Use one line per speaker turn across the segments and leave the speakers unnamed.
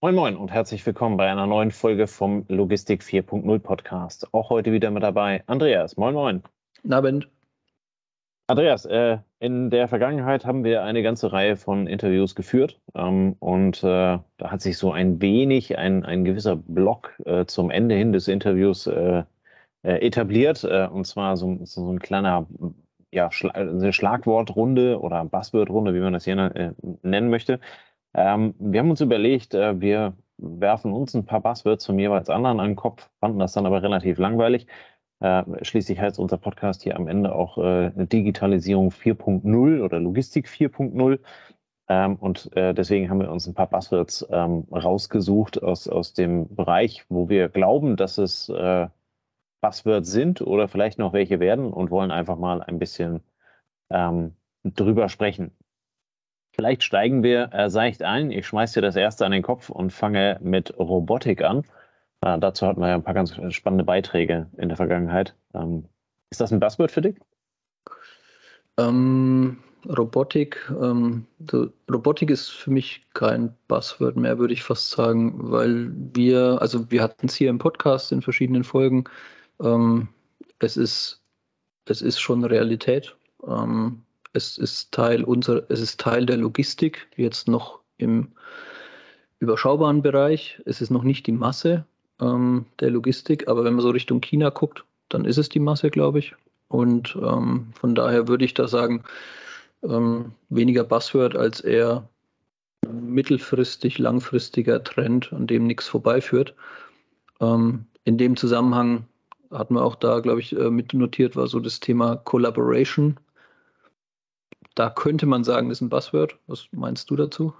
Moin Moin und herzlich willkommen bei einer neuen Folge vom Logistik 4.0 Podcast. Auch heute wieder mit dabei Andreas. Moin Moin.
Guten Abend.
Andreas, äh, in der Vergangenheit haben wir eine ganze Reihe von Interviews geführt ähm, und äh, da hat sich so ein wenig ein, ein gewisser Block äh, zum Ende hin des Interviews äh, äh, etabliert äh, und zwar so, so ein kleiner ja, Schla Schlagwortrunde oder Buzzwordrunde, wie man das hier nennen möchte. Ähm, wir haben uns überlegt, äh, wir werfen uns ein paar Buzzwords zum jeweils anderen an den Kopf, fanden das dann aber relativ langweilig. Äh, schließlich heißt unser Podcast hier am Ende auch äh, Digitalisierung 4.0 oder Logistik 4.0. Ähm, und äh, deswegen haben wir uns ein paar Buzzwords ähm, rausgesucht aus, aus dem Bereich, wo wir glauben, dass es äh, Buzzwords sind oder vielleicht noch welche werden und wollen einfach mal ein bisschen ähm, drüber sprechen. Vielleicht steigen wir äh, seicht ein. Ich schmeiße dir das erste an den Kopf und fange mit Robotik an. Äh, dazu hatten wir ja ein paar ganz spannende Beiträge in der Vergangenheit. Ähm, ist das ein Buzzword für dich?
Ähm, Robotik, ähm, Robotik ist für mich kein Buzzword mehr, würde ich fast sagen, weil wir, also wir hatten es hier im Podcast in verschiedenen Folgen. Ähm, es ist, es ist schon Realität. Ähm, es ist Teil unserer, es ist Teil der Logistik, jetzt noch im überschaubaren Bereich. Es ist noch nicht die Masse ähm, der Logistik, aber wenn man so Richtung China guckt, dann ist es die Masse, glaube ich. Und ähm, von daher würde ich da sagen, ähm, weniger Buzzword als eher mittelfristig, langfristiger Trend, an dem nichts vorbeiführt. Ähm, in dem Zusammenhang hatten wir auch da, glaube ich, äh, mit notiert, war so das Thema Collaboration. Da könnte man sagen, ist ein Buzzword. Was meinst du dazu?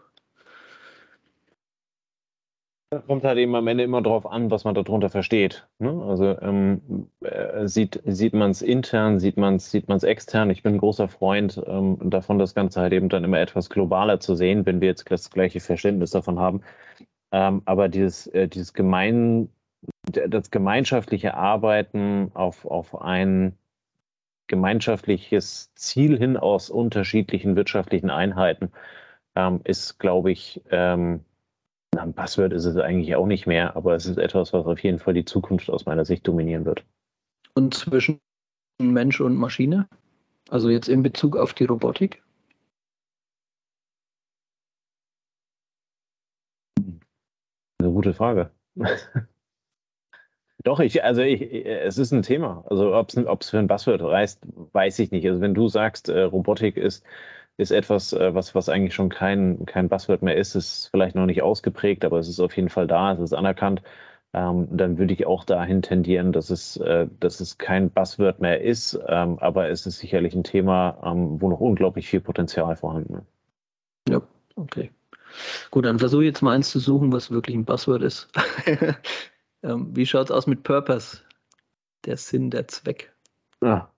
Kommt halt eben am Ende immer darauf an, was man darunter versteht. Ne? Also ähm, äh, sieht, sieht man es intern, sieht man es sieht man's extern. Ich bin ein großer Freund ähm, davon, das Ganze halt eben dann immer etwas globaler zu sehen, wenn wir jetzt das gleiche Verständnis davon haben. Ähm, aber dieses, äh, dieses gemein, das gemeinschaftliche Arbeiten auf, auf ein gemeinschaftliches Ziel hin aus unterschiedlichen wirtschaftlichen Einheiten ähm, ist, glaube ich, ähm, ein Passwort ist es eigentlich auch nicht mehr, aber es ist etwas, was auf jeden Fall die Zukunft aus meiner Sicht dominieren wird.
Und zwischen Mensch und Maschine? Also jetzt in Bezug auf die Robotik?
Eine gute Frage. Doch, ich, also ich, es ist ein Thema. Also ob es für ein Buzzword reißt, weiß ich nicht. Also wenn du sagst, äh, Robotik ist, ist etwas, äh, was, was eigentlich schon kein, kein Buzzword mehr ist, ist vielleicht noch nicht ausgeprägt, aber es ist auf jeden Fall da, es ist anerkannt, ähm, dann würde ich auch dahin tendieren, dass es, äh, dass es kein Buzzword mehr ist, ähm, aber es ist sicherlich ein Thema, ähm, wo noch unglaublich viel Potenzial vorhanden ist.
Ja, okay. Gut, dann versuche ich jetzt mal eins zu suchen, was wirklich ein Buzzword ist. Ähm, wie schaut es aus mit Purpose? Der Sinn, der Zweck.
Ja,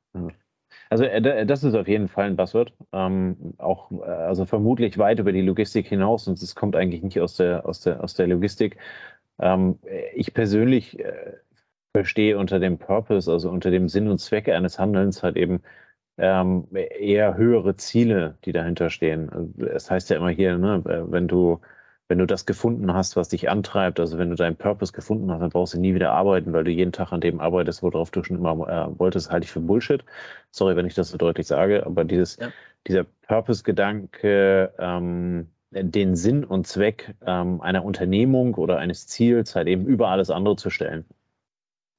Also äh, das ist auf jeden Fall ein Buzzword. Ähm, auch äh, also vermutlich weit über die Logistik hinaus und es kommt eigentlich nicht aus der, aus der, aus der Logistik. Ähm, ich persönlich äh, verstehe unter dem Purpose, also unter dem Sinn und Zweck eines Handelns halt eben ähm, eher höhere Ziele, die dahinter stehen. Also, es heißt ja immer hier, ne, wenn du wenn du das gefunden hast, was dich antreibt, also wenn du deinen Purpose gefunden hast, dann brauchst du nie wieder arbeiten, weil du jeden Tag an dem arbeitest, worauf du schon immer äh, wolltest, halte ich für Bullshit. Sorry, wenn ich das so deutlich sage, aber dieses, ja. dieser Purpose-Gedanke, ähm, den Sinn und Zweck ähm, einer Unternehmung oder eines Ziels halt eben über alles andere zu stellen,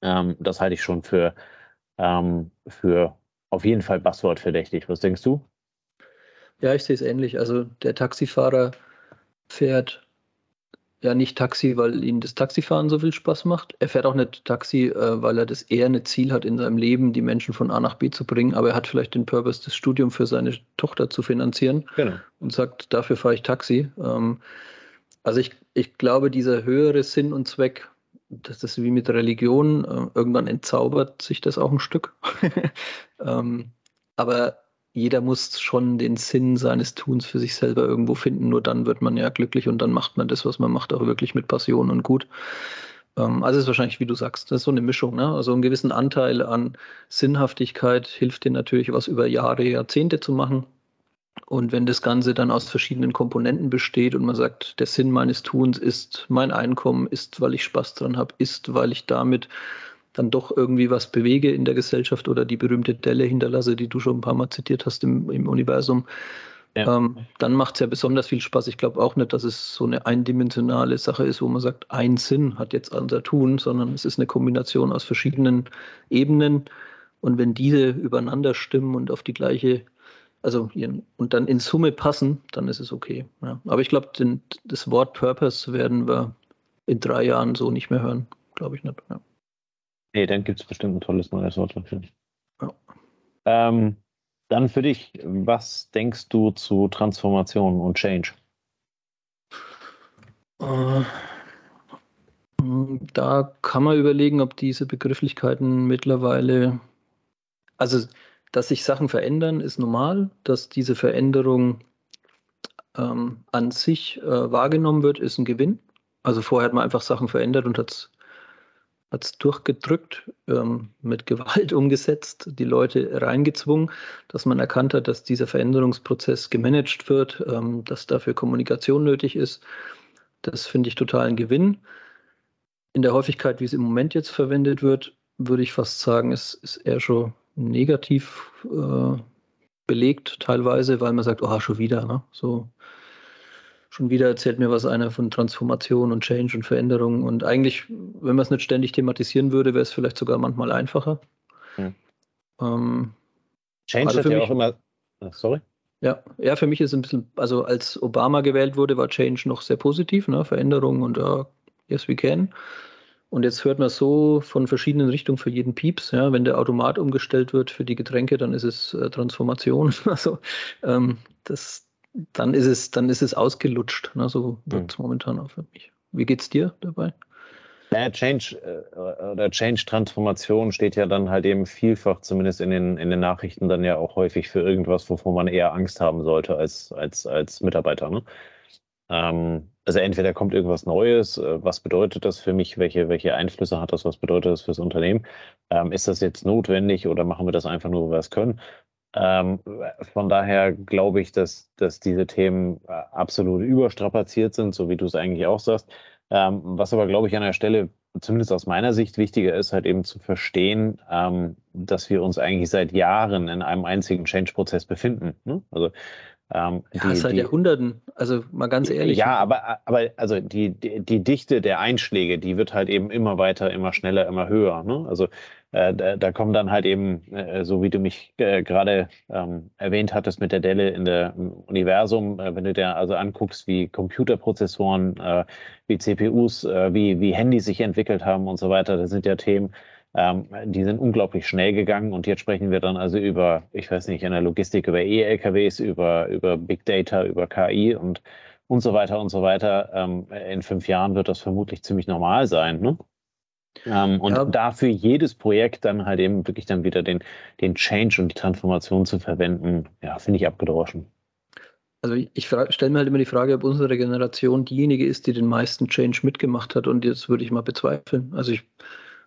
ähm, das halte ich schon für, ähm, für auf jeden Fall Buzzword verdächtig. Was denkst du?
Ja, ich sehe es ähnlich. Also der Taxifahrer fährt ja nicht Taxi, weil ihm das Taxifahren so viel Spaß macht. Er fährt auch nicht Taxi, äh, weil er das eher ein Ziel hat in seinem Leben, die Menschen von A nach B zu bringen, aber er hat vielleicht den Purpose, das Studium für seine Tochter zu finanzieren genau. und sagt, dafür fahre ich Taxi. Ähm, also ich, ich glaube, dieser höhere Sinn und Zweck, das ist wie mit Religion, äh, irgendwann entzaubert sich das auch ein Stück. ähm, aber jeder muss schon den Sinn seines Tuns für sich selber irgendwo finden. Nur dann wird man ja glücklich und dann macht man das, was man macht, auch wirklich mit Passion und gut. Ähm, also ist wahrscheinlich, wie du sagst, das ist so eine Mischung. Ne? Also einen gewissen Anteil an Sinnhaftigkeit hilft dir natürlich, was über Jahre, Jahrzehnte zu machen. Und wenn das Ganze dann aus verschiedenen Komponenten besteht und man sagt, der Sinn meines Tuns ist mein Einkommen, ist, weil ich Spaß dran habe, ist, weil ich damit dann doch irgendwie was bewege in der Gesellschaft oder die berühmte Delle hinterlasse, die du schon ein paar Mal zitiert hast im, im Universum, ja. ähm, dann macht es ja besonders viel Spaß. Ich glaube auch nicht, dass es so eine eindimensionale Sache ist, wo man sagt, ein Sinn hat jetzt unser Tun, sondern es ist eine Kombination aus verschiedenen Ebenen. Und wenn diese übereinander stimmen und auf die gleiche, also und dann in Summe passen, dann ist es okay. Ja. Aber ich glaube, das Wort Purpose werden wir in drei Jahren so nicht mehr hören. Glaube ich nicht. Ja.
Nee, dann gibt es bestimmt ein tolles neues Wort dafür. Ja. Ähm, dann für dich, was denkst du zu Transformation und Change?
Äh, da kann man überlegen, ob diese Begrifflichkeiten mittlerweile, also dass sich Sachen verändern, ist normal, dass diese Veränderung ähm, an sich äh, wahrgenommen wird, ist ein Gewinn. Also vorher hat man einfach Sachen verändert und hat es hat es durchgedrückt, ähm, mit Gewalt umgesetzt, die Leute reingezwungen, dass man erkannt hat, dass dieser Veränderungsprozess gemanagt wird, ähm, dass dafür Kommunikation nötig ist. Das finde ich total ein Gewinn. In der Häufigkeit, wie es im Moment jetzt verwendet wird, würde ich fast sagen, es ist eher schon negativ äh, belegt, teilweise, weil man sagt, oh, schon wieder. Ne? So, schon wieder erzählt mir was einer von Transformation und Change und Veränderung. Und eigentlich, wenn man es nicht ständig thematisieren würde, wäre es vielleicht sogar manchmal einfacher. Hm.
Ähm, Change also hat ja mich, auch immer. Sorry?
Ja, ja, für mich ist ein bisschen, also als Obama gewählt wurde, war Change noch sehr positiv, ne? Veränderung und uh, yes we can. Und jetzt hört man so von verschiedenen Richtungen für jeden Pieps. Ja, wenn der Automat umgestellt wird für die Getränke, dann ist es äh, Transformation. Also ähm, das, dann ist es, dann ist es ausgelutscht. Ne? So wird es mhm. momentan auch für mich. Wie geht's dir dabei?
Ja, Change äh, oder Change-Transformation steht ja dann halt eben vielfach, zumindest in den, in den Nachrichten, dann ja auch häufig für irgendwas, wovon man eher Angst haben sollte als, als, als Mitarbeiter. Ne? Ähm, also entweder kommt irgendwas Neues, äh, was bedeutet das für mich, welche, welche Einflüsse hat das, was bedeutet das fürs Unternehmen? Ähm, ist das jetzt notwendig oder machen wir das einfach nur, weil wir es können? Ähm, von daher glaube ich, dass, dass diese Themen äh, absolut überstrapaziert sind, so wie du es eigentlich auch sagst. Ähm, was aber, glaube ich, an der Stelle, zumindest aus meiner Sicht, wichtiger ist, halt eben zu verstehen, ähm, dass wir uns eigentlich seit Jahren in einem einzigen Change-Prozess befinden. Ne? Also
ähm, ja, die, seit die, Jahrhunderten, also mal ganz ehrlich.
Ja, aber, aber also die, die, die, Dichte der Einschläge, die wird halt eben immer weiter, immer schneller, immer höher. Ne? Also äh, da, da, kommen dann halt eben, äh, so wie du mich äh, gerade ähm, erwähnt hattest mit der Delle in der im Universum, äh, wenn du dir also anguckst, wie Computerprozessoren, äh, wie CPUs, äh, wie, wie Handys sich entwickelt haben und so weiter, das sind ja Themen, ähm, die sind unglaublich schnell gegangen und jetzt sprechen wir dann also über, ich weiß nicht, in der Logistik über E-LKWs, über, über Big Data, über KI und, und so weiter und so weiter. Ähm, in fünf Jahren wird das vermutlich ziemlich normal sein. Ne? Ähm, und ja. dafür jedes Projekt dann halt eben wirklich dann wieder den, den Change und die Transformation zu verwenden, ja, finde ich abgedroschen.
Also ich, ich stelle mir halt immer die Frage, ob unsere Generation diejenige ist, die den meisten Change mitgemacht hat und jetzt würde ich mal bezweifeln. Also ich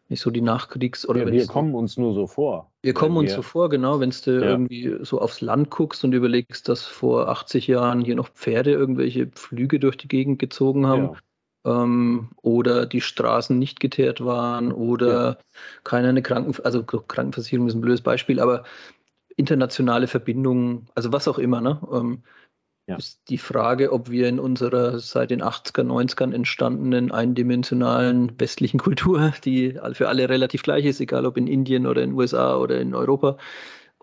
nicht so die Nachkriegs- oder
ja, wir kommen uns nur so vor.
Wir kommen uns wir, so vor, genau, wenn du ja. irgendwie so aufs Land guckst und überlegst, dass vor 80 Jahren hier noch Pferde irgendwelche Pflüge durch die Gegend gezogen haben. Ja ähm, oder die Straßen nicht geteert waren oder ja. keiner eine Kranken, also Krankenversicherung ist ein blödes Beispiel, aber internationale Verbindungen, also was auch immer, ne? Ähm, ja. ist die Frage, ob wir in unserer seit den 80er, 90ern entstandenen eindimensionalen westlichen Kultur, die für alle relativ gleich ist, egal ob in Indien oder in den USA oder in Europa,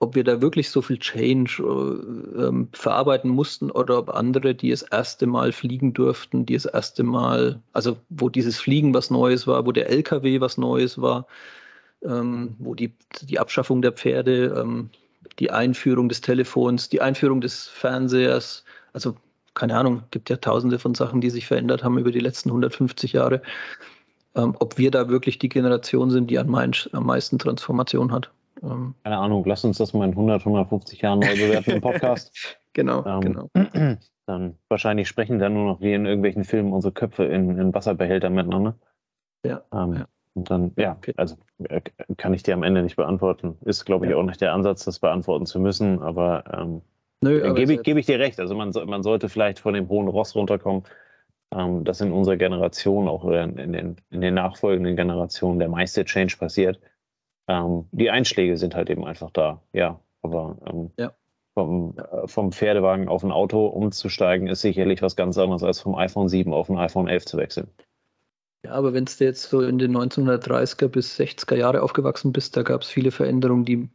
ob wir da wirklich so viel Change äh, ähm, verarbeiten mussten oder ob andere, die das erste Mal fliegen durften, die das erste Mal, also wo dieses Fliegen was Neues war, wo der LKW was Neues war, ähm, wo die, die Abschaffung der Pferde, ähm, die Einführung des Telefons, die Einführung des Fernsehers, also keine Ahnung, gibt ja tausende von Sachen, die sich verändert haben über die letzten 150 Jahre. Ähm, ob wir da wirklich die Generation sind, die am meisten Transformation hat.
Ähm, Keine Ahnung, lass uns das mal in 100, 150 Jahren neu bewerten im Podcast.
genau, ähm, genau.
Dann wahrscheinlich sprechen dann nur noch wie in irgendwelchen Filmen unsere Köpfe in, in Wasserbehälter miteinander.
Ja, ähm, ja.
Und dann, ja, also äh, kann ich dir am Ende nicht beantworten. Ist, glaube ich, ja. auch nicht der Ansatz, das beantworten zu müssen, aber ähm, Nö, aber gebe, ich, gebe ich dir recht. Also man, man sollte vielleicht von dem hohen Ross runterkommen, ähm, dass in unserer Generation, auch in, in, den, in den nachfolgenden Generationen, der meiste Change passiert. Ähm, die Einschläge sind halt eben einfach da, ja. Aber ähm, ja. Vom, äh, vom Pferdewagen auf ein Auto umzusteigen, ist sicherlich was ganz anderes als vom iPhone 7 auf ein iPhone 11 zu wechseln.
Ja, aber wenn du jetzt so in den 1930er bis 60er Jahre aufgewachsen bist, da gab es viele Veränderungen, die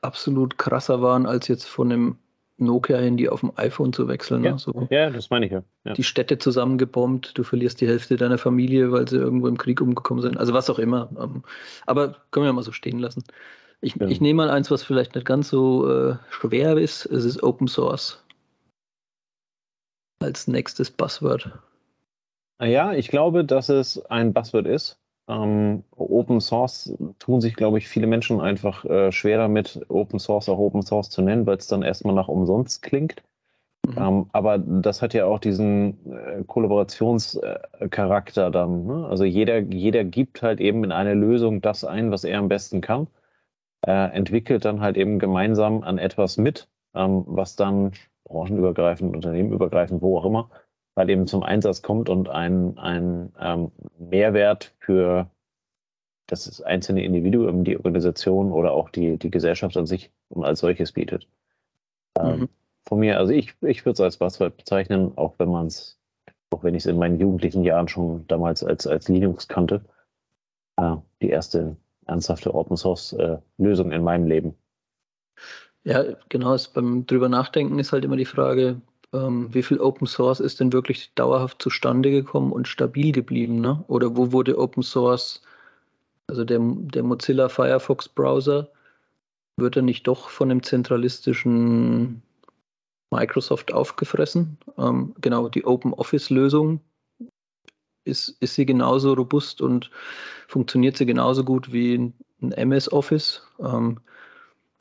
absolut krasser waren, als jetzt von einem Nokia-Handy auf dem iPhone zu wechseln.
Ja, ne? so ja das meine ich ja. ja.
Die Städte zusammengebombt, du verlierst die Hälfte deiner Familie, weil sie irgendwo im Krieg umgekommen sind. Also was auch immer. Ähm, aber können wir mal so stehen lassen. Ich, ja. ich nehme mal eins, was vielleicht nicht ganz so äh, schwer ist. Es ist Open Source. Als nächstes Buzzword.
Ja, ich glaube, dass es ein Buzzword ist. Ähm, Open Source tun sich, glaube ich, viele Menschen einfach äh, schwer damit, Open Source auch Open Source zu nennen, weil es dann erstmal nach umsonst klingt. Mhm. Ähm, aber das hat ja auch diesen äh, Kollaborationscharakter dann. Ne? Also jeder, jeder gibt halt eben in eine Lösung das ein, was er am besten kann, äh, entwickelt dann halt eben gemeinsam an etwas mit, ähm, was dann branchenübergreifend, unternehmenübergreifend, wo auch immer, halt eben zum Einsatz kommt und ein, ein ähm, Mehrwert für das einzelne Individuum, die Organisation oder auch die, die Gesellschaft an sich als solches bietet. Ähm, mhm. Von mir, also ich, ich würde es als Buzzword bezeichnen, auch wenn man es, auch wenn ich es in meinen jugendlichen Jahren schon damals als, als Linux kannte. Äh, die erste ernsthafte Open Source äh, Lösung in meinem Leben.
Ja, genau. beim drüber nachdenken ist halt immer die Frage, ähm, wie viel Open Source ist denn wirklich dauerhaft zustande gekommen und stabil geblieben? Ne? Oder wo wurde Open Source, also der, der Mozilla Firefox Browser, wird er nicht doch von dem zentralistischen Microsoft aufgefressen? Ähm, genau, die Open Office Lösung ist, ist sie genauso robust und funktioniert sie genauso gut wie ein MS Office. Ähm,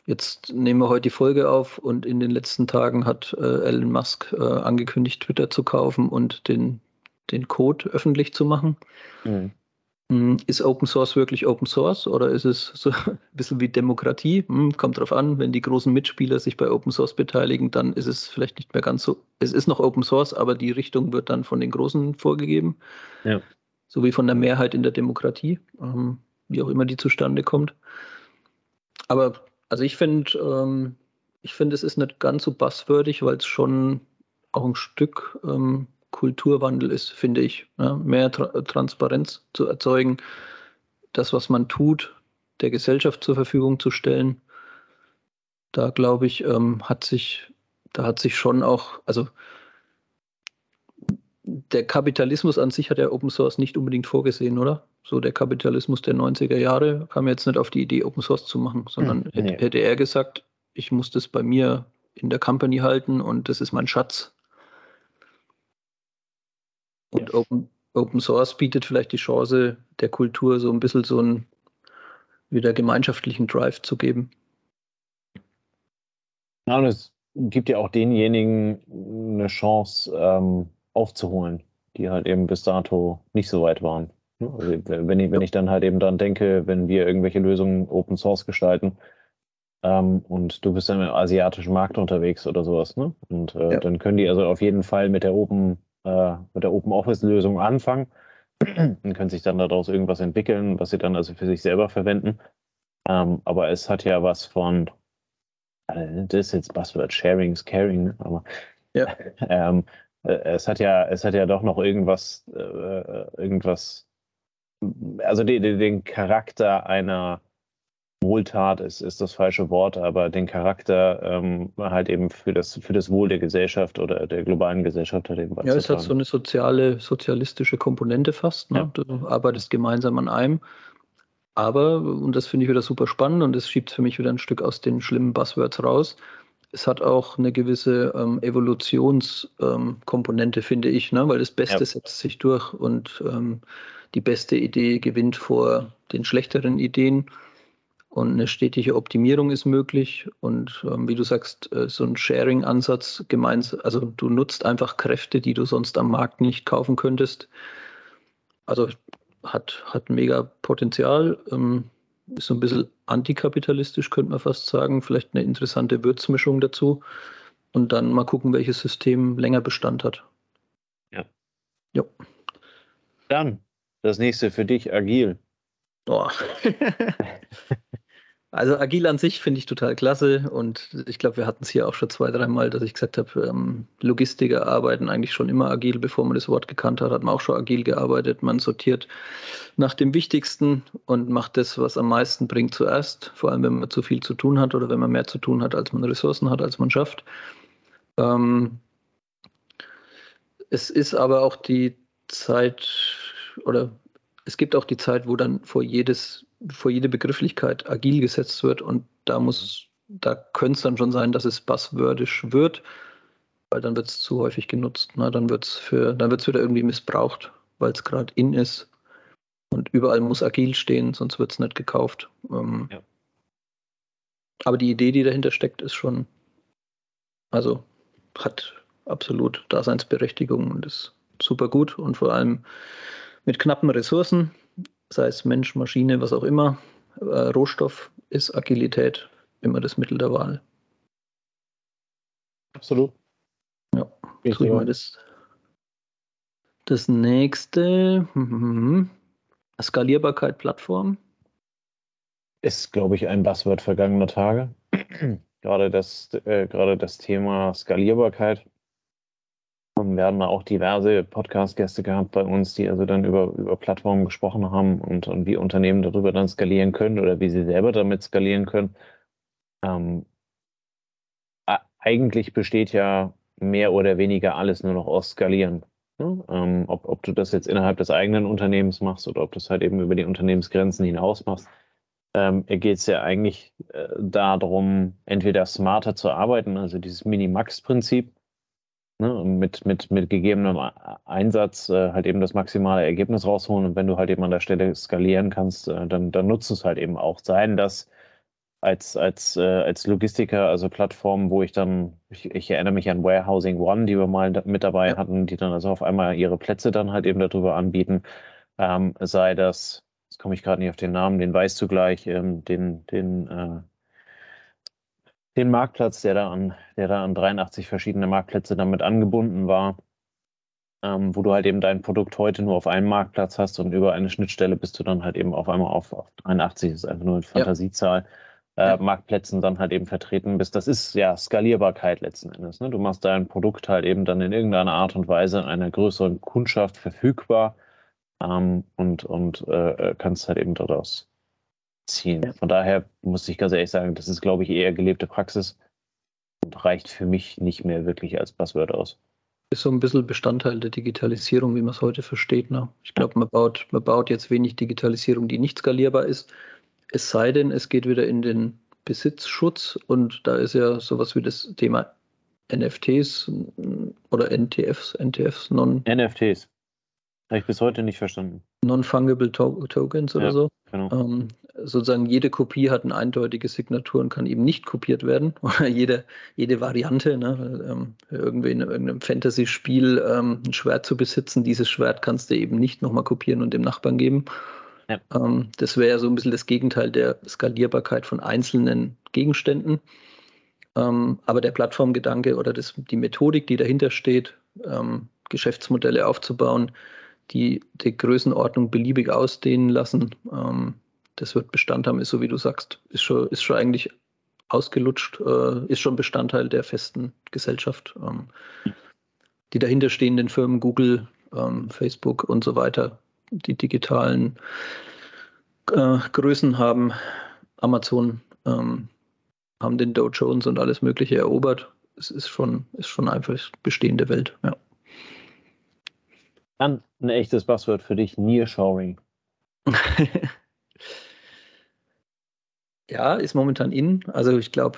Jetzt nehmen wir heute die Folge auf und in den letzten Tagen hat äh, Elon Musk äh, angekündigt, Twitter zu kaufen und den, den Code öffentlich zu machen. Mhm. Hm, ist Open Source wirklich Open Source oder ist es so ein bisschen wie Demokratie? Hm, kommt drauf an, wenn die großen Mitspieler sich bei Open Source beteiligen, dann ist es vielleicht nicht mehr ganz so. Es ist noch Open Source, aber die Richtung wird dann von den Großen vorgegeben. Ja. So wie von der Mehrheit in der Demokratie, ähm, wie auch immer die zustande kommt. Aber also ich finde, ähm, ich finde, es ist nicht ganz so basswürdig, weil es schon auch ein Stück ähm, Kulturwandel ist, finde ich. Ja? Mehr Tra Transparenz zu erzeugen, das, was man tut, der Gesellschaft zur Verfügung zu stellen. Da glaube ich, ähm, hat sich, da hat sich schon auch, also der Kapitalismus an sich hat ja Open Source nicht unbedingt vorgesehen, oder? so der Kapitalismus der 90er Jahre kam jetzt nicht auf die Idee, Open Source zu machen, sondern hm, nee. hätte er gesagt, ich muss das bei mir in der Company halten und das ist mein Schatz. Und ja. Open, Open Source bietet vielleicht die Chance, der Kultur so ein bisschen so einen wieder gemeinschaftlichen Drive zu geben.
Ja, und es gibt ja auch denjenigen eine Chance ähm, aufzuholen, die halt eben bis dato nicht so weit waren. Also wenn, ich, wenn ich dann halt eben dran denke, wenn wir irgendwelche Lösungen Open Source gestalten ähm, und du bist dann im asiatischen Markt unterwegs oder sowas, ne? Und äh, ja. dann können die also auf jeden Fall mit der Open, äh, mit der Open Office Lösung anfangen und können sich dann daraus irgendwas entwickeln, was sie dann also für sich selber verwenden. Ähm, aber es hat ja was von, äh, das ist jetzt Buzzword Sharing is Caring, aber ja. ähm, äh, es hat ja, es hat ja doch noch irgendwas, äh, äh irgendwas also die, die, den Charakter einer Wohltat ist, ist das falsche Wort, aber den Charakter ähm, halt eben für das, für das Wohl der Gesellschaft oder der globalen Gesellschaft
halt eben Ja, es hat so eine soziale, sozialistische Komponente fast. Ne? Ja. Du arbeitest gemeinsam an einem. Aber, und das finde ich wieder super spannend und das schiebt für mich wieder ein Stück aus den schlimmen Buzzwords raus, es hat auch eine gewisse ähm, Evolutionskomponente, ähm, finde ich, ne? weil das Beste ja. setzt sich durch und ähm, die beste Idee gewinnt vor den schlechteren Ideen und eine stetige Optimierung ist möglich. Und ähm, wie du sagst, äh, so ein Sharing-Ansatz gemeinsam, also du nutzt einfach Kräfte, die du sonst am Markt nicht kaufen könntest. Also hat, hat mega Potenzial. Ähm, ist so ein bisschen antikapitalistisch, könnte man fast sagen. Vielleicht eine interessante Würzmischung dazu. und dann mal gucken, welches System länger Bestand hat.
Ja.
Jo.
Dann das nächste für dich, agil.
Oh. Also agil an sich finde ich total klasse und ich glaube, wir hatten es hier auch schon zwei, dreimal, dass ich gesagt habe, ähm, Logistiker arbeiten eigentlich schon immer agil, bevor man das Wort gekannt hat, hat man auch schon agil gearbeitet. Man sortiert nach dem Wichtigsten und macht das, was am meisten bringt, zuerst, vor allem wenn man zu viel zu tun hat oder wenn man mehr zu tun hat, als man Ressourcen hat, als man schafft. Ähm, es ist aber auch die Zeit oder es gibt auch die Zeit, wo dann vor jedes vor jede Begrifflichkeit agil gesetzt wird und da muss, da könnte es dann schon sein, dass es buzzwordisch wird, weil dann wird es zu häufig genutzt. Na, ne? dann wird es für, dann wird es wieder irgendwie missbraucht, weil es gerade in ist. Und überall muss agil stehen, sonst wird es nicht gekauft. Ähm, ja. Aber die Idee, die dahinter steckt, ist schon, also hat absolut Daseinsberechtigung und ist super gut und vor allem mit knappen Ressourcen sei es Mensch, Maschine, was auch immer, äh, Rohstoff ist Agilität immer das Mittel der Wahl.
Absolut.
Ja, ich mal das. Das nächste, Skalierbarkeit Plattform.
Ist, glaube ich, ein Buzzword vergangener Tage. gerade, das, äh, gerade das Thema Skalierbarkeit wir haben auch diverse Podcast-Gäste gehabt bei uns, die also dann über, über Plattformen gesprochen haben und, und wie Unternehmen darüber dann skalieren können oder wie sie selber damit skalieren können. Ähm, eigentlich besteht ja mehr oder weniger alles nur noch aus Skalieren. Ne? Ähm, ob, ob du das jetzt innerhalb des eigenen Unternehmens machst oder ob du es halt eben über die Unternehmensgrenzen hinaus machst, ähm, geht es ja eigentlich äh, darum, entweder smarter zu arbeiten, also dieses Minimax-Prinzip, ne, mit, mit, mit gegebenem Einsatz äh, halt eben das maximale Ergebnis rausholen. Und wenn du halt eben an der Stelle skalieren kannst, äh, dann, dann nutzt es halt eben auch. Sein, dass als, als, äh, als Logistiker, also Plattformen, wo ich dann, ich, ich, erinnere mich an Warehousing One, die wir mal da, mit dabei ja. hatten, die dann also auf einmal ihre Plätze dann halt eben darüber anbieten, ähm, sei das, jetzt komme ich gerade nicht auf den Namen, den weißt du gleich, ähm, den, den äh, den Marktplatz, der da an, der da an 83 verschiedene Marktplätze damit angebunden war, ähm, wo du halt eben dein Produkt heute nur auf einem Marktplatz hast und über eine Schnittstelle bist du dann halt eben auf einmal auf, auf 83, das ist einfach nur eine Fantasiezahl, ja. äh, Marktplätzen dann halt eben vertreten bist. Das ist ja Skalierbarkeit letzten Endes. Ne? Du machst dein Produkt halt eben dann in irgendeiner Art und Weise einer größeren Kundschaft verfügbar ähm, und, und äh, kannst halt eben daraus ziehen. Von daher muss ich ganz ehrlich sagen, das ist, glaube ich, eher gelebte Praxis und reicht für mich nicht mehr wirklich als Buzzword aus.
Ist so ein bisschen Bestandteil der Digitalisierung, wie man es heute versteht. Ne? Ich glaube, man baut, man baut jetzt wenig Digitalisierung, die nicht skalierbar ist. Es sei denn, es geht wieder in den Besitzschutz und da ist ja sowas wie das Thema NFTs oder NTFs, NTFs, non.
NFTs. Habe ich bis heute nicht verstanden.
Non-Fungible to Tokens oder
ja,
so.
Genau.
Ähm, sozusagen jede Kopie hat eine eindeutige Signatur und kann eben nicht kopiert werden. Oder jede, jede Variante, ne? ähm, irgendwie in irgendeinem Fantasy-Spiel ähm, ein Schwert zu besitzen, dieses Schwert kannst du eben nicht nochmal kopieren und dem Nachbarn geben. Ja. Ähm, das wäre ja so ein bisschen das Gegenteil der Skalierbarkeit von einzelnen Gegenständen. Ähm, aber der Plattformgedanke oder das, die Methodik, die dahinter steht, ähm, Geschäftsmodelle aufzubauen, die die Größenordnung beliebig ausdehnen lassen. Ähm, das wird Bestand haben, ist so wie du sagst, ist schon, ist schon eigentlich ausgelutscht, äh, ist schon Bestandteil der festen Gesellschaft. Ähm, die dahinterstehenden Firmen, Google, ähm, Facebook und so weiter, die digitalen äh, Größen haben, Amazon ähm, haben den Dow Jones und alles Mögliche erobert. Es ist schon, ist schon einfach bestehende Welt, ja.
Dann ein echtes Buzzword für dich, Nearshoring.
ja, ist momentan in. Also ich glaube,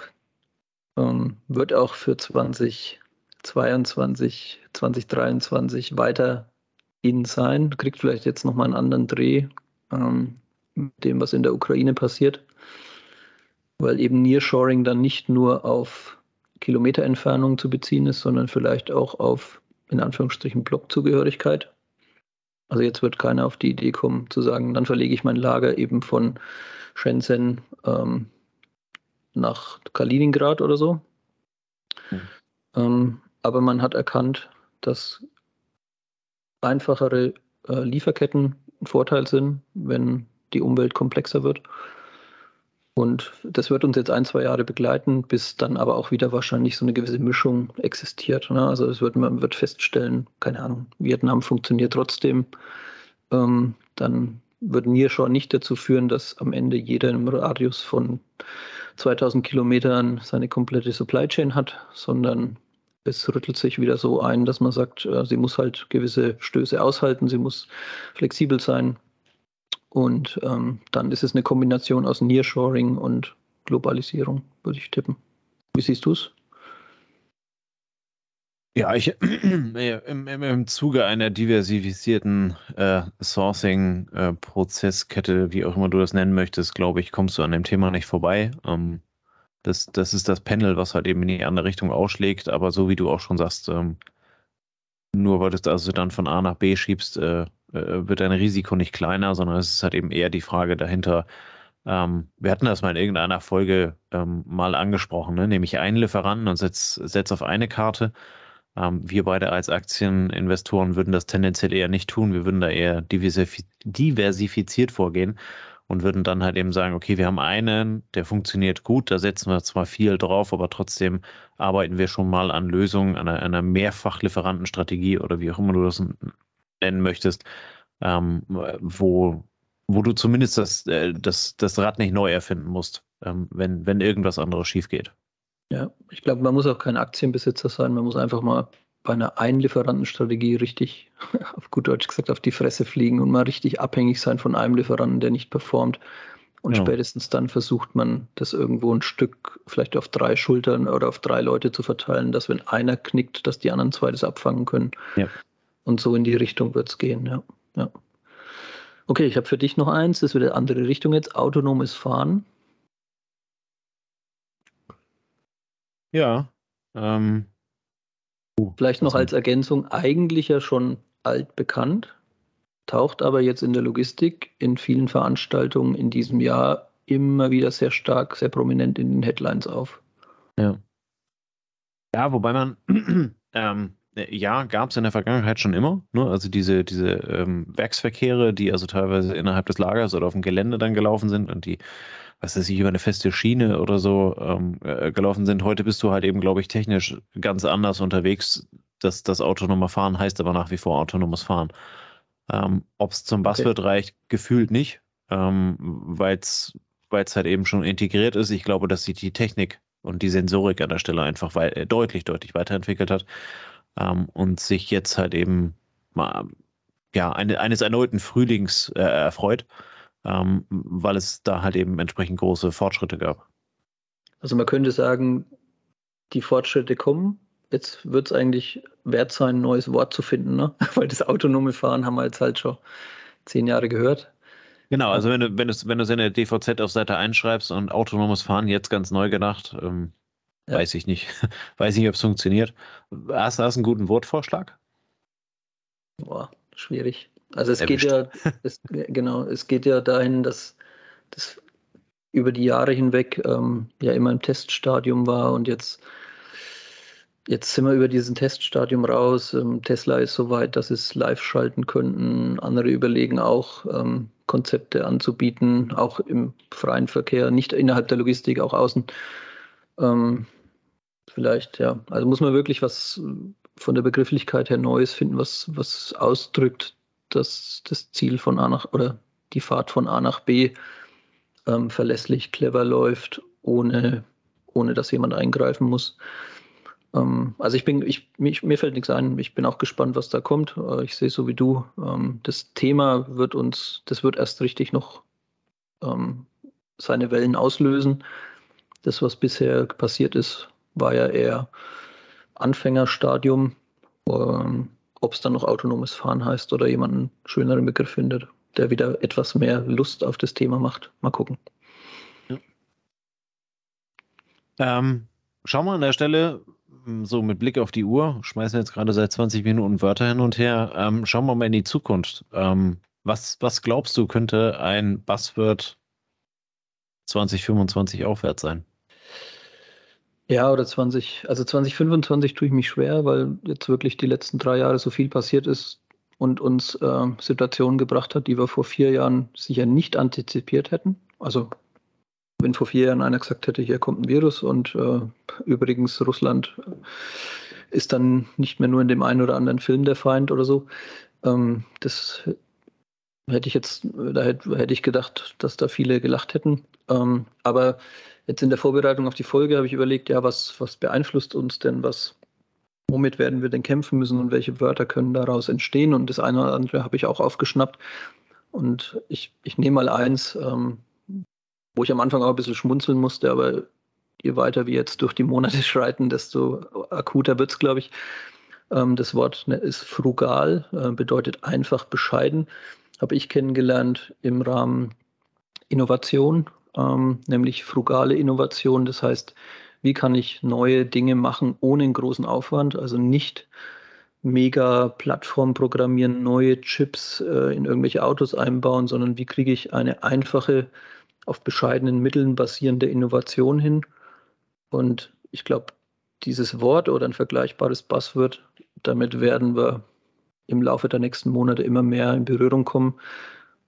ähm, wird auch für 2022, 2023 weiter in sein. Kriegt vielleicht jetzt nochmal einen anderen Dreh ähm, mit dem, was in der Ukraine passiert. Weil eben Nearshoring dann nicht nur auf Kilometerentfernung zu beziehen ist, sondern vielleicht auch auf in Anführungsstrichen Blockzugehörigkeit. Also jetzt wird keiner auf die Idee kommen zu sagen, dann verlege ich mein Lager eben von Shenzhen ähm, nach Kaliningrad oder so. Mhm. Ähm, aber man hat erkannt, dass einfachere äh, Lieferketten ein Vorteil sind, wenn die Umwelt komplexer wird. Und das wird uns jetzt ein, zwei Jahre begleiten, bis dann aber auch wieder wahrscheinlich so eine gewisse Mischung existiert. Ne? Also es wird, man wird feststellen, keine Ahnung, Vietnam funktioniert trotzdem. Ähm, dann wird Nearshore nicht dazu führen, dass am Ende jeder im Radius von 2000 Kilometern seine komplette Supply Chain hat, sondern es rüttelt sich wieder so ein, dass man sagt, äh, sie muss halt gewisse Stöße aushalten, sie muss flexibel sein. Und ähm, dann ist es eine Kombination aus Nearshoring und Globalisierung, würde ich tippen. Wie siehst du es?
Ja, ich im, im, im Zuge einer diversifizierten äh, Sourcing-Prozesskette, äh, wie auch immer du das nennen möchtest, glaube ich, kommst du an dem Thema nicht vorbei. Ähm, das, das ist das Panel, was halt eben in die andere Richtung ausschlägt, aber so wie du auch schon sagst, ähm, nur weil du es also dann von A nach B schiebst, äh, wird dein Risiko nicht kleiner, sondern es ist halt eben eher die Frage dahinter. Ähm, wir hatten das mal in irgendeiner Folge ähm, mal angesprochen, ne? nämlich einen Lieferanten und setz, setz auf eine Karte. Ähm, wir beide als Aktieninvestoren würden das tendenziell eher nicht tun. Wir würden da eher diversifiziert vorgehen und würden dann halt eben sagen, okay, wir haben einen, der funktioniert gut, da setzen wir zwar viel drauf, aber trotzdem arbeiten wir schon mal an Lösungen, an einer, einer Mehrfachlieferantenstrategie oder wie auch immer du das nennen möchtest, ähm, wo, wo du zumindest das, äh, das, das Rad nicht neu erfinden musst, ähm, wenn, wenn irgendwas anderes schief geht.
Ja, ich glaube, man muss auch kein Aktienbesitzer sein, man muss einfach mal bei einer Einlieferantenstrategie richtig, auf gut Deutsch gesagt, auf die Fresse fliegen und mal richtig abhängig sein von einem Lieferanten, der nicht performt. Und ja. spätestens dann versucht man, das irgendwo ein Stück vielleicht auf drei Schultern oder auf drei Leute zu verteilen, dass wenn einer knickt, dass die anderen zwei das abfangen können. Ja. Und so in die Richtung wird es gehen, ja. ja. Okay, ich habe für dich noch eins, das wird eine andere Richtung jetzt, autonomes Fahren.
Ja. Ähm,
uh, Vielleicht noch als Ergänzung, eigentlich ja schon altbekannt, taucht aber jetzt in der Logistik in vielen Veranstaltungen in diesem Jahr immer wieder sehr stark, sehr prominent in den Headlines auf.
Ja. Ja, wobei man ähm, äh, ja, gab es in der Vergangenheit schon immer. Ne? Also diese, diese ähm, Werksverkehre, die also teilweise innerhalb des Lagers oder auf dem Gelände dann gelaufen sind und die, was weiß ich, über eine feste Schiene oder so ähm, äh, gelaufen sind. Heute bist du halt eben, glaube ich, technisch ganz anders unterwegs. Das, das autonome Fahren heißt aber nach wie vor autonomes Fahren. Ähm, Ob es zum Buzzword okay. reicht, gefühlt nicht, ähm, weil es halt eben schon integriert ist. Ich glaube, dass sich die Technik und die Sensorik an der Stelle einfach wei äh, deutlich, deutlich weiterentwickelt hat ähm, und sich jetzt halt eben mal, ja, eine, eines erneuten Frühlings äh, erfreut, ähm, weil es da halt eben entsprechend große Fortschritte gab.
Also man könnte sagen, die Fortschritte kommen. Jetzt wird es eigentlich wert sein, ein neues Wort zu finden, ne? weil das autonome Fahren haben wir jetzt halt schon zehn Jahre gehört.
Genau, also wenn du, wenn du, wenn du es in der DVZ auf Seite einschreibst und autonomes Fahren jetzt ganz neu gedacht, ähm, ja. Weiß ich nicht. Weiß nicht, ob es funktioniert. Hast du einen guten Wortvorschlag?
Boah, schwierig. Also es Erwischt. geht ja, es, genau, es geht ja dahin, dass das über die Jahre hinweg ähm, ja immer im Teststadium war und jetzt, jetzt sind wir über diesen Teststadium raus. Ähm, Tesla ist so weit, dass es live schalten könnten. Andere überlegen auch, ähm, Konzepte anzubieten, auch im freien Verkehr, nicht innerhalb der Logistik, auch außen. Ähm, vielleicht, ja. Also muss man wirklich was von der Begrifflichkeit her Neues finden, was, was ausdrückt, dass das Ziel von A nach oder die Fahrt von A nach B ähm, verlässlich, clever läuft, ohne, ohne dass jemand eingreifen muss. Ähm, also ich bin, ich, mich, mir fällt nichts ein. Ich bin auch gespannt, was da kommt. Äh, ich sehe so wie du. Ähm, das Thema wird uns, das wird erst richtig noch ähm, seine Wellen auslösen. Das, was bisher passiert ist, war ja eher Anfängerstadium. Ähm, Ob es dann noch autonomes Fahren heißt oder jemand einen schöneren Begriff findet, der wieder etwas mehr Lust auf das Thema macht. Mal gucken. Ja.
Ähm, schauen wir an der Stelle, hm, so mit Blick auf die Uhr, schmeißen jetzt gerade seit 20 Minuten Wörter hin und her. Ähm, schauen wir mal in die Zukunft. Ähm, was, was glaubst du, könnte ein Buzzword 2025 aufwärts sein?
Ja, oder 20, also 2025 tue ich mich schwer, weil jetzt wirklich die letzten drei Jahre so viel passiert ist und uns äh, Situationen gebracht hat, die wir vor vier Jahren sicher nicht antizipiert hätten. Also wenn vor vier Jahren einer gesagt hätte, hier kommt ein Virus und äh, übrigens Russland ist dann nicht mehr nur in dem einen oder anderen Film der Feind oder so, ähm, das hätte ich jetzt, da hätte, hätte, ich gedacht, dass da viele gelacht hätten. Ähm, aber Jetzt in der Vorbereitung auf die Folge habe ich überlegt, ja, was, was beeinflusst uns denn, was, womit werden wir denn kämpfen müssen und welche Wörter können daraus entstehen? Und das eine oder andere habe ich auch aufgeschnappt. Und ich, ich nehme mal eins, ähm, wo ich am Anfang auch ein bisschen schmunzeln musste, aber je weiter wir jetzt durch die Monate schreiten, desto akuter wird es, glaube ich. Ähm, das Wort ne, ist frugal, äh, bedeutet einfach bescheiden. Habe ich kennengelernt im Rahmen Innovation ähm, nämlich frugale Innovation. Das heißt, wie kann ich neue Dinge machen ohne einen großen Aufwand, also nicht mega Plattform programmieren, neue Chips äh, in irgendwelche Autos einbauen, sondern wie kriege ich eine einfache, auf bescheidenen Mitteln basierende Innovation hin. Und ich glaube, dieses Wort oder ein vergleichbares Buzzword, damit werden wir im Laufe der nächsten Monate immer mehr in Berührung kommen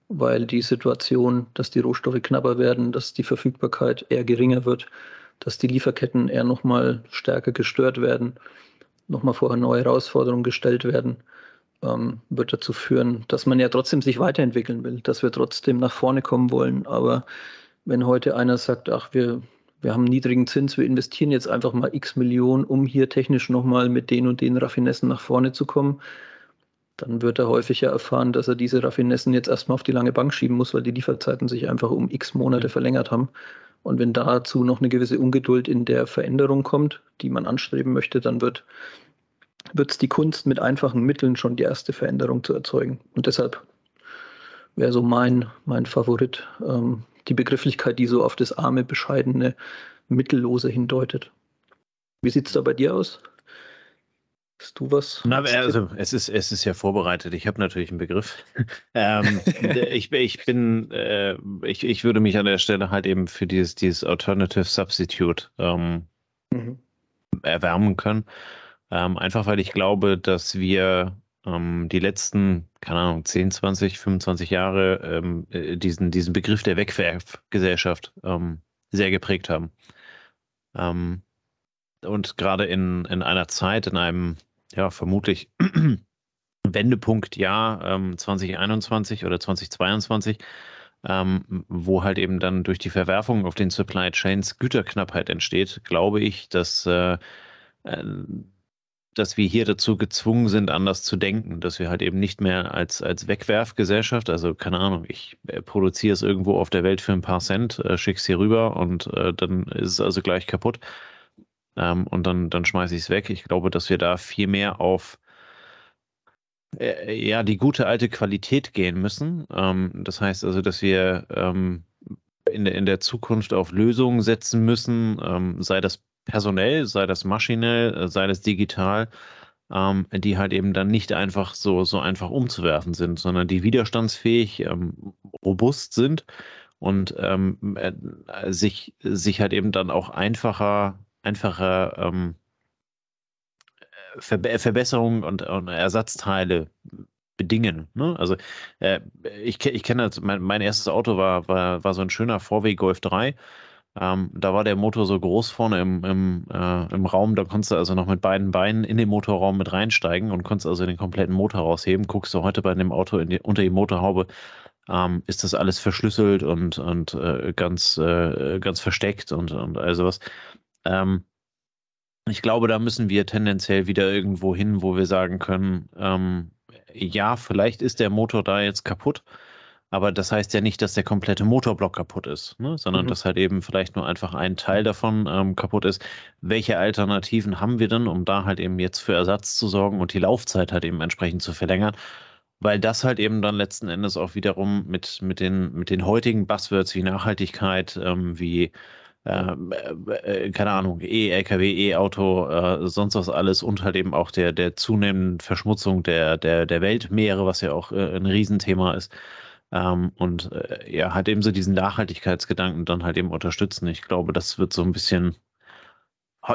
weil die Situation, dass die Rohstoffe knapper werden, dass die Verfügbarkeit eher geringer wird, dass die Lieferketten eher nochmal stärker gestört werden, nochmal vor neue Herausforderungen gestellt werden, ähm, wird dazu führen, dass man ja trotzdem sich weiterentwickeln will, dass wir trotzdem nach vorne kommen wollen. Aber wenn heute einer sagt, ach, wir, wir haben niedrigen Zins, wir investieren jetzt einfach mal x Millionen, um hier technisch nochmal mit den und den Raffinessen nach vorne zu kommen, dann wird er häufiger erfahren, dass er diese Raffinessen jetzt erstmal auf die lange Bank schieben muss, weil die Lieferzeiten sich einfach um x Monate verlängert haben. Und wenn dazu noch eine gewisse Ungeduld in der Veränderung kommt, die man anstreben möchte, dann wird es die Kunst mit einfachen Mitteln schon die erste Veränderung zu erzeugen. Und deshalb wäre so mein, mein Favorit ähm, die Begrifflichkeit, die so auf das arme, bescheidene, mittellose hindeutet. Wie sieht es da bei dir aus?
Hast du was? Na, also es ist, es ist ja vorbereitet. Ich habe natürlich einen Begriff. ähm, ich, ich bin, äh, ich, ich würde mich an der Stelle halt eben für dieses, dieses Alternative Substitute ähm, mhm. erwärmen können. Ähm, einfach weil ich glaube, dass wir ähm, die letzten, keine Ahnung, 10, 20, 25 Jahre ähm, äh, diesen, diesen Begriff der Wegwerfgesellschaft ähm, sehr geprägt haben. und gerade in, in einer Zeit, in einem ja, vermutlich. Wendepunkt Jahr ähm, 2021 oder 2022, ähm, wo halt eben dann durch die Verwerfung auf den Supply Chains Güterknappheit entsteht, glaube ich, dass, äh, äh, dass wir hier dazu gezwungen sind, anders zu denken, dass wir halt eben nicht mehr als, als Wegwerfgesellschaft, also keine Ahnung, ich äh, produziere es irgendwo auf der Welt für ein paar Cent, äh, es hier rüber und äh, dann ist es also gleich kaputt, ähm, und dann, dann schmeiße ich es weg. Ich glaube, dass wir da viel mehr auf äh, ja, die gute alte Qualität gehen müssen. Ähm, das heißt also, dass wir ähm, in, der, in der Zukunft auf Lösungen setzen müssen, ähm, sei das personell, sei das maschinell, äh, sei das digital, ähm, die halt eben dann nicht einfach so, so einfach umzuwerfen sind, sondern die widerstandsfähig, ähm, robust sind und ähm, äh, sich, sich halt eben dann auch einfacher einfache ähm, Ver Verbesserungen und, und, Ersatzteile bedingen. Ne? Also äh, ich, ich kenne das, mein, mein, erstes Auto war, war, war so ein schöner VW Golf 3. Ähm, da war der Motor so groß vorne im, im, äh, im Raum, da konntest du also noch mit beiden Beinen in den Motorraum mit reinsteigen und konntest also den kompletten Motor rausheben. Guckst du heute bei dem Auto die, unter die Motorhaube, ähm, ist das alles verschlüsselt und, und äh, ganz, äh, ganz versteckt und, und also was. Ähm, ich glaube, da müssen wir tendenziell wieder irgendwo hin, wo wir sagen können, ähm, ja, vielleicht ist der Motor da jetzt kaputt, aber das heißt ja nicht, dass der komplette Motorblock kaputt ist, ne? sondern mhm. dass halt eben vielleicht nur einfach ein Teil davon ähm, kaputt ist. Welche Alternativen haben wir denn, um da halt eben jetzt für Ersatz zu sorgen und die Laufzeit halt eben entsprechend zu verlängern? Weil das halt eben dann letzten Endes auch wiederum mit, mit, den, mit den heutigen Buzzwords wie Nachhaltigkeit, ähm, wie äh, äh, keine Ahnung, E-LKW, E-Auto, äh, sonst was alles und halt eben auch der, der zunehmenden Verschmutzung der, der, der Weltmeere, was ja auch äh, ein Riesenthema ist. Ähm, und äh, ja, halt eben so diesen Nachhaltigkeitsgedanken dann halt eben unterstützen. Ich glaube, das wird so ein bisschen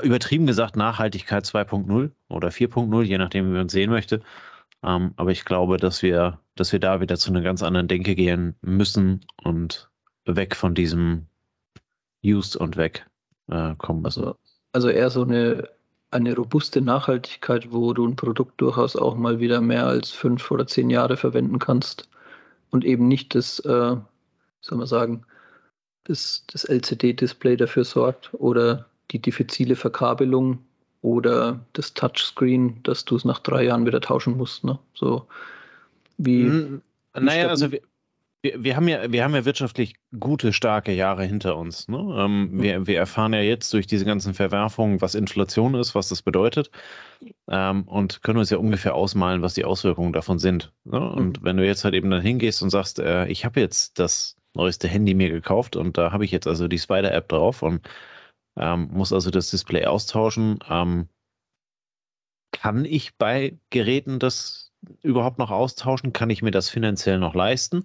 übertrieben gesagt Nachhaltigkeit 2.0 oder 4.0, je nachdem, wie man es sehen möchte. Ähm, aber ich glaube, dass wir, dass wir da wieder zu einer ganz anderen Denke gehen müssen und weg von diesem Use und weg äh, kommen.
Also, also eher so eine, eine robuste Nachhaltigkeit, wo du ein Produkt durchaus auch mal wieder mehr als fünf oder zehn Jahre verwenden kannst und eben nicht das, äh, soll man sagen, das, das LCD-Display dafür sorgt oder die diffizile Verkabelung oder das Touchscreen, dass du es nach drei Jahren wieder tauschen musst. Ne? So wie.
Hm, naja, also wir, wir, haben ja, wir haben ja wirtschaftlich gute, starke Jahre hinter uns. Ne? Ähm, mhm. wir, wir erfahren ja jetzt durch diese ganzen Verwerfungen, was Inflation ist, was das bedeutet ähm, und können uns ja ungefähr ausmalen, was die Auswirkungen davon sind. Ne? Und mhm. wenn du jetzt halt eben dann hingehst und sagst, äh, ich habe jetzt das neueste Handy mir gekauft und da habe ich jetzt also die Spider-App drauf und ähm, muss also das Display austauschen. Ähm, kann ich bei Geräten das überhaupt noch austauschen? Kann ich mir das finanziell noch leisten?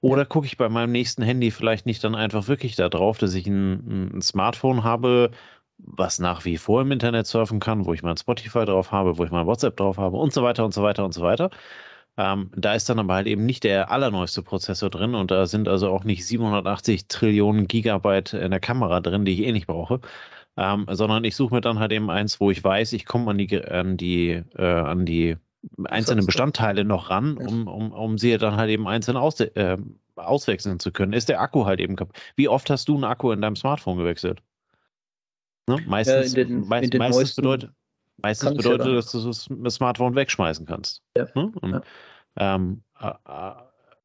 Oder gucke ich bei meinem nächsten Handy vielleicht nicht dann einfach wirklich darauf, dass ich ein, ein, Smartphone habe, was nach wie vor im Internet surfen kann, wo ich mein Spotify drauf habe, wo ich mein WhatsApp drauf habe und so weiter und so weiter und so weiter. Ähm, da ist dann aber halt eben nicht der allerneueste Prozessor drin und da sind also auch nicht 780 Trillionen Gigabyte in der Kamera drin, die ich eh nicht brauche. Ähm, sondern ich suche mir dann halt eben eins, wo ich weiß, ich komme an die, an die, äh, an die einzelnen Bestandteile noch ran, um, um, um sie dann halt eben einzeln aus, äh, auswechseln zu können. Ist der Akku halt eben kaputt. Wie oft hast du einen Akku in deinem Smartphone gewechselt? Ne? Meistens,
ja, den,
meist, meistens bedeutet, meistens bedeutet ja dass du das Smartphone wegschmeißen kannst. Ja. Ne? Und, ja. Ähm, äh,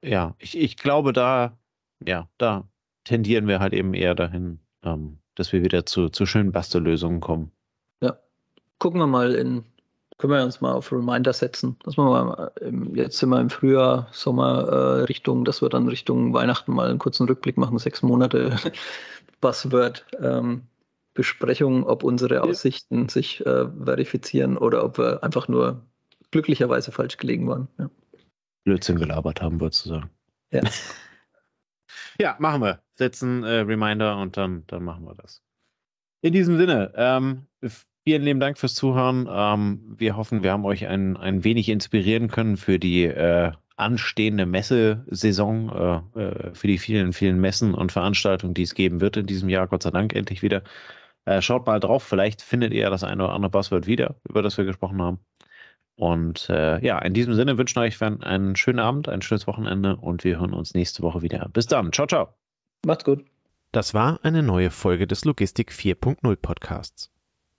äh, ich, ich glaube, da, ja, da tendieren wir halt eben eher dahin, ähm, dass wir wieder zu, zu schönen Bastellösungen kommen.
Ja. Gucken wir mal in, können wir uns mal auf Reminder setzen, dass wir mal, jetzt sind wir im Frühjahr, Sommer äh, Richtung, dass wir dann Richtung Weihnachten mal einen kurzen Rückblick machen, sechs Monate Buzzword. Ähm, Besprechung, ob unsere Aussichten ja. sich äh, verifizieren oder ob wir einfach nur glücklicherweise falsch gelegen waren. Ja.
Blödsinn gelabert haben, würdest du sagen. Ja. ja, machen wir. Setzen äh, Reminder und dann, dann machen wir das. In diesem Sinne, ähm, vielen lieben Dank fürs Zuhören. Ähm, wir hoffen, wir haben euch ein, ein wenig inspirieren können für die äh, anstehende Messesaison, äh, äh, für die vielen, vielen Messen und Veranstaltungen, die es geben wird in diesem Jahr, Gott sei Dank endlich wieder. Äh, schaut mal drauf, vielleicht findet ihr das eine oder andere Buzzword wieder, über das wir gesprochen haben. Und äh, ja, in diesem Sinne wünschen wir euch einen schönen Abend, ein schönes Wochenende und wir hören uns nächste Woche wieder. Bis dann. Ciao, ciao.
Macht's gut.
Das war eine neue Folge des Logistik 4.0 Podcasts.